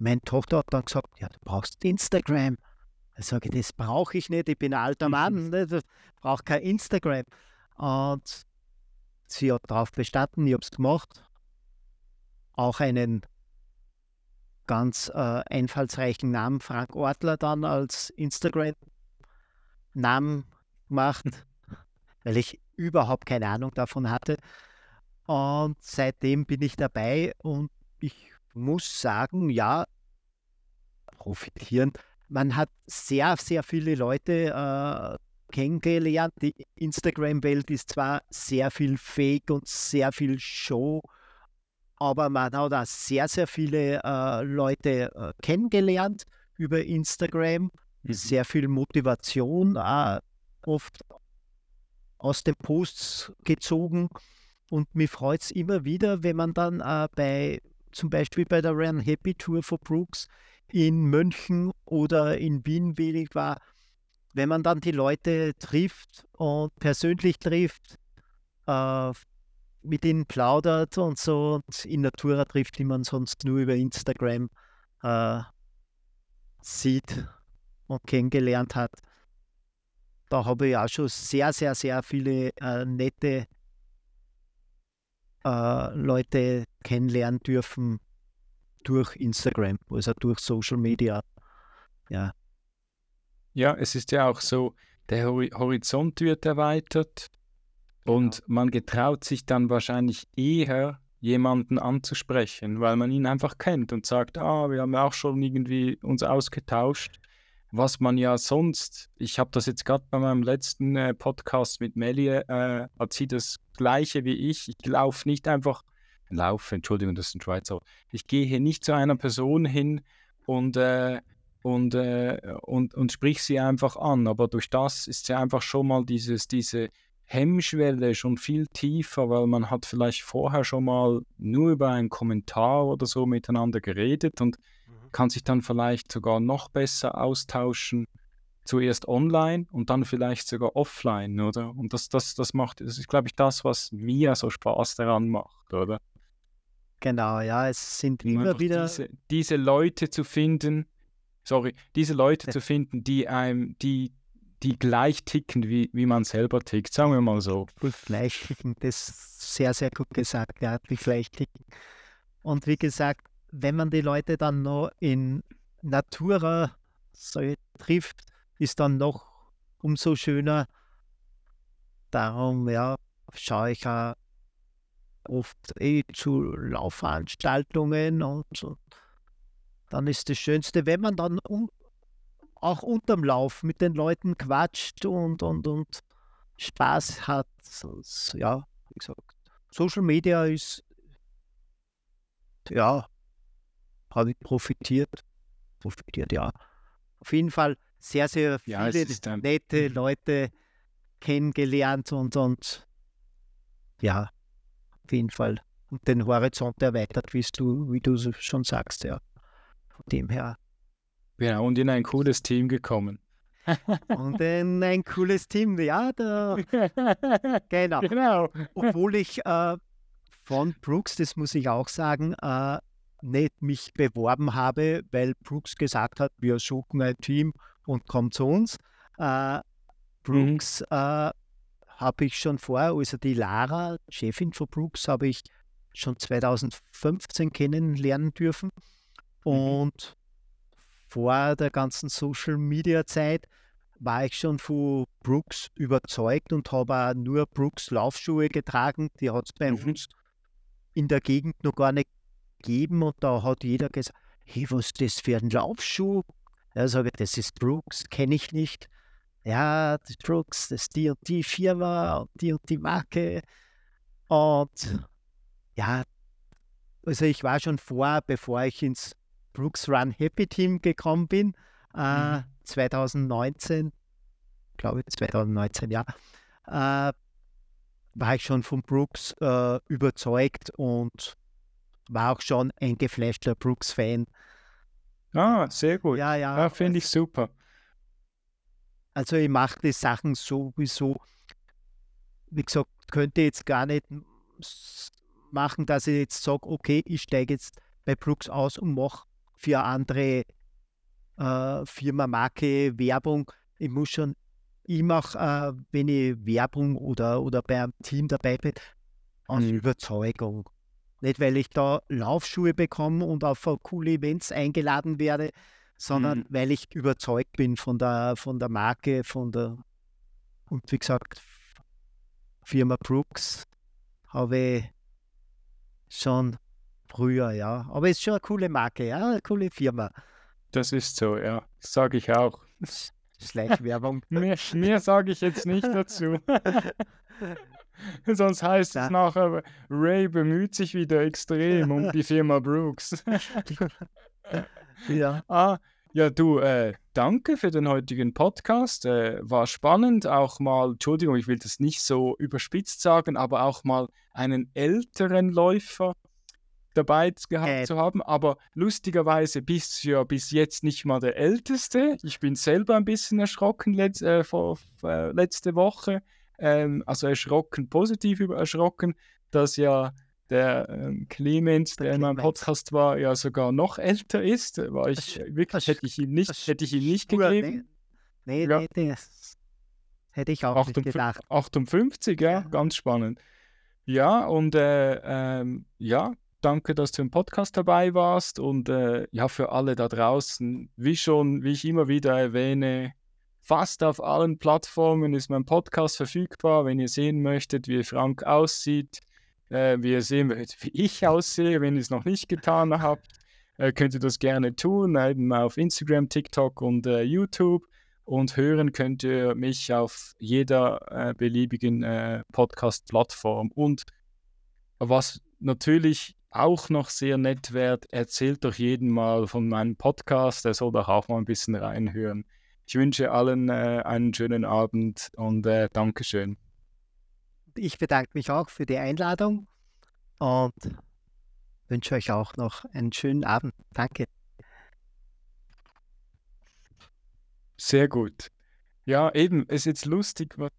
meine Tochter hat dann gesagt, ja, du brauchst Instagram. Da sage ich, das brauche ich nicht, ich bin ein alter Mann, ne, ich brauche kein Instagram. Und sie hat darauf bestanden, ich habe es gemacht. Auch einen ganz äh, einfallsreichen Namen, Frank Ortler, dann als Instagram-Namen gemacht, weil ich überhaupt keine Ahnung davon hatte. Und seitdem bin ich dabei und ich muss sagen, ja, profitieren. Man hat sehr, sehr viele Leute äh, kennengelernt. Die Instagram-Welt ist zwar sehr viel Fake und sehr viel Show, aber man hat auch sehr, sehr viele äh, Leute äh, kennengelernt über Instagram. Mhm. Sehr viel Motivation, äh, oft aus den Posts gezogen. Und mich freut es immer wieder, wenn man dann äh, bei, zum Beispiel bei der Run Happy Tour for Brooks in München oder in Wien, wie ich war, wenn man dann die Leute trifft und persönlich trifft, äh, mit ihnen plaudert und so und in Natura trifft, die man sonst nur über Instagram äh, sieht und kennengelernt hat. Da habe ich auch schon sehr, sehr, sehr viele äh, nette äh, Leute kennenlernen dürfen durch Instagram, also durch Social Media. Ja, Ja, es ist ja auch so, der Hori- Horizont wird erweitert und man getraut sich dann wahrscheinlich eher, jemanden anzusprechen, weil man ihn einfach kennt und sagt, ah, wir haben auch schon irgendwie uns ausgetauscht, was man ja sonst, ich habe das jetzt gerade bei meinem letzten äh, Podcast mit Melly, äh, hat sie das gleiche wie ich, ich laufe nicht einfach, laufe, Entschuldigung, das ist ein Schweizer, ich gehe hier nicht zu einer Person hin und äh, und, äh, und, und sprich sie einfach an. Aber durch das ist ja einfach schon mal dieses, diese Hemmschwelle schon viel tiefer, weil man hat vielleicht vorher schon mal nur über einen Kommentar oder so miteinander geredet und kann sich dann vielleicht sogar noch besser austauschen. Zuerst online und dann vielleicht sogar offline, oder? Und das, das, das macht, das ist, glaube ich, das, was mir so Spaß daran macht, oder? genau, ja, es sind Um immer wieder. diese, diese Leute zu finden, sorry, diese Leute Ja. zu finden, die einem, die, die gleich ticken, wie, wie man selber tickt, sagen wir mal so. Gut, gleichticken, das ist sehr, sehr gut gesagt, ja, die gleichticken. Und wie gesagt, wenn man die Leute dann noch in Natura so trifft, ist dann noch umso schöner. Darum, ja, schaue ich auch oft eh zu Laufveranstaltungen und, und dann ist das Schönste, wenn man dann um, auch unterm Lauf mit den Leuten quatscht und, und, und Spaß hat. So, so, ja, wie gesagt, Social Media ist, ja, habe ich profitiert. Profitiert, ja. Auf jeden Fall sehr, sehr Ja, viele ein- nette Leute kennengelernt und, und ja, auf jeden Fall und den Horizont erweitert, wie du, wie du schon sagst, ja. Von dem her. Genau, und in ein cooles Team gekommen. Und in ein cooles Team, ja, da, genau. genau. Obwohl ich äh, von Brooks, das muss ich auch sagen, äh, nicht mich beworben habe, weil Brooks gesagt hat, wir suchen ein Team und kommt zu uns. Äh, mhm. Brooks mhm. äh, habe ich schon vorher, also die Lara, Chefin von Brooks, habe ich schon 2015 kennenlernen dürfen. Mhm. Und vor der ganzen Social Media Zeit war ich schon von Brooks überzeugt und habe auch nur Brooks Laufschuhe getragen. Die hat es bei mhm. uns in der Gegend noch gar nicht gegeben und da hat jeder gesagt, hey, was ist das für ein Laufschuh? Ja, sage ich, das ist Brooks, kenne ich nicht. Ja, das ist Brooks, das ist die und die Firma und die und die Marke. Und ja, also ich war schon vor, bevor ich ins Brooks Run Happy Team gekommen bin, äh, mhm. 2019, glaube ich, 2019, ja, äh, war ich schon von Brooks äh, überzeugt und war auch schon ein geflashter Brooks-Fan. Ah, sehr gut. Ja, ja. ja Finde ich super. Also ich mache die Sachen sowieso, wie gesagt, könnte jetzt gar nicht machen, dass ich jetzt sage, okay, ich steige jetzt bei Brooks aus und mache für andere äh, Firma, Marke, Werbung. Ich muss schon, ich mache, äh, wenn ich Werbung oder, oder bei einem Team dabei bin, aus mhm. Überzeugung. Nicht, weil ich da Laufschuhe bekomme und auf coole Events eingeladen werde, sondern mhm. weil ich überzeugt bin von der, von der Marke, von der, und wie gesagt, Firma Brooks habe ich schon früher, ja. Aber es ist schon eine coole Marke, ja, eine coole Firma. Das ist so, ja. Sage ich auch. Schleichwerbung. mehr mehr sage ich jetzt nicht dazu. Sonst heißt es nachher, Ray bemüht sich wieder extrem um die Firma Brooks. ja. Ah, ja, du, äh, danke für den heutigen Podcast. Äh, war spannend, auch mal, Entschuldigung, ich will das nicht so überspitzt sagen, aber auch mal einen älteren Läufer dabei gehabt äh. zu haben. Aber lustigerweise bist du ja bis jetzt nicht mal der Älteste. Ich bin selber ein bisschen erschrocken letz, äh, vor, äh, letzte Woche. Ähm, also erschrocken, positiv über erschrocken, dass ja der ähm, Clemens, der, der in meinem Podcast war, ja sogar noch älter ist. War ich das, wirklich, das, hätte ich ihm nicht, hätte ich ihm nicht gegeben. Nee, nee, ja. nee, das hätte ich auch 58, nicht gedacht. 58, ja, ja, ganz spannend. Ja, und äh, ähm, ja, danke, dass du im Podcast dabei warst und äh, ja, für alle da draußen, wie schon, wie ich immer wieder erwähne, fast auf allen Plattformen ist mein Podcast verfügbar, wenn ihr sehen möchtet, wie Frank aussieht, äh, wie ihr sehen wollt, wie ich aussehe, wenn ihr es noch nicht getan habt, äh, könnt ihr das gerne tun, eben auf Instagram, TikTok und äh, YouTube. Und hören könnt ihr mich auf jeder äh, beliebigen äh, Podcast-Plattform. Und was natürlich auch noch sehr nett wäre, erzählt doch jeden mal von meinem Podcast. Er soll doch auch mal ein bisschen reinhören. Ich wünsche allen äh, einen schönen Abend und äh, Dankeschön ich bedanke mich auch für die Einladung und wünsche euch auch noch einen schönen Abend. Danke. Sehr gut. Ja, eben, es ist jetzt lustig, was